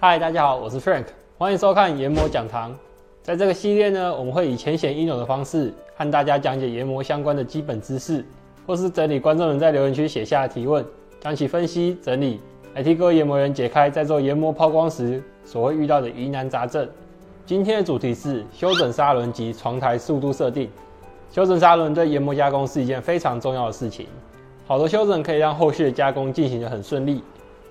嗨，大家好，我是 Frank，欢迎收看研磨讲堂。在这个系列呢，我们会以浅显易懂的方式和大家讲解研磨相关的基本知识，或是整理观众人在留言区写下的提问，将其分析整理，来替各位研磨人解开在做研磨抛光时所会遇到的疑难杂症。今天的主题是修整砂轮及床台速度设定。修整砂轮对研磨加工是一件非常重要的事情。好的修整可以让后续的加工进行得很顺利，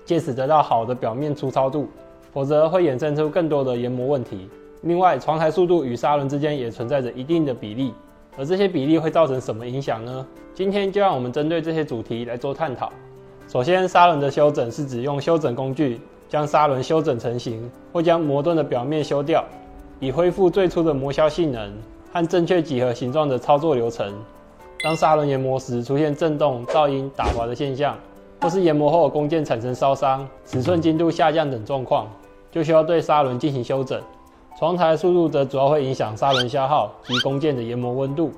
借此得到好的表面粗糙度，否则会衍生出更多的研磨问题。另外，床台速度与砂轮之间也存在着一定的比例，而这些比例会造成什么影响呢？今天就让我们针对这些主题来做探讨。首先，砂轮的修整是指用修整工具将砂轮修整成型，或将磨钝的表面修掉，以恢复最初的磨削性能和正确几何形状的操作流程。当砂轮研磨时出现震动、噪音、打滑的现象，或是研磨后弓箭产生烧伤、尺寸精度下降等状况，就需要对砂轮进行修整。床台速度则主要会影响砂轮消耗及弓箭的研磨温度。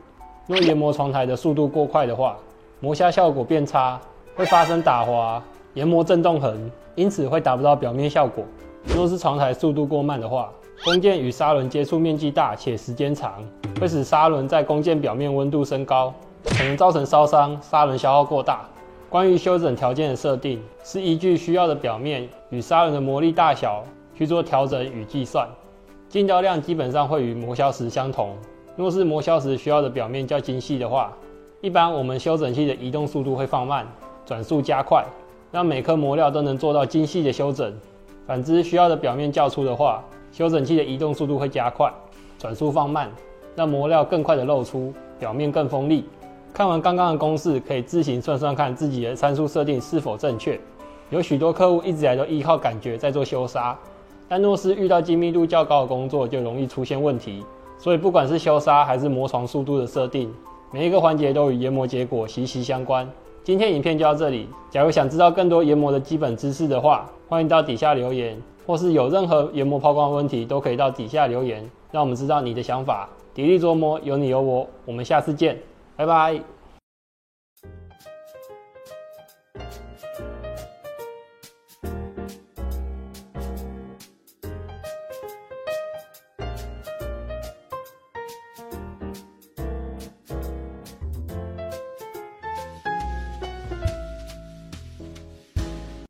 若研磨床台的速度过快的话，磨削效果变差，会发生打滑、研磨震动痕，因此会达不到表面效果。若是床台速度过慢的话，弓箭与砂轮接触面积大且时间长，会使砂轮在弓箭表面温度升高。可能造成烧伤、砂轮消耗过大。关于修整条件的设定，是依据需要的表面与砂轮的磨力大小去做调整与计算。进胶量基本上会与磨削时相同。若是磨削时需要的表面较精细的话，一般我们修整器的移动速度会放慢，转速加快，让每颗磨料都能做到精细的修整。反之，需要的表面较粗的话，修整器的移动速度会加快，转速放慢，让磨料更快的露出，表面更锋利。看完刚刚的公式，可以自行算算看自己的参数设定是否正确。有许多客户一直来都依靠感觉在做修砂，但若是遇到精密度较高的工作，就容易出现问题。所以不管是修砂还是磨床速度的设定，每一个环节都与研磨结果息息相关。今天影片就到这里。假如想知道更多研磨的基本知识的话，欢迎到底下留言，或是有任何研磨抛光问题，都可以到底下留言，让我们知道你的想法。砥砺琢磨，有你有我，我们下次见。拜拜。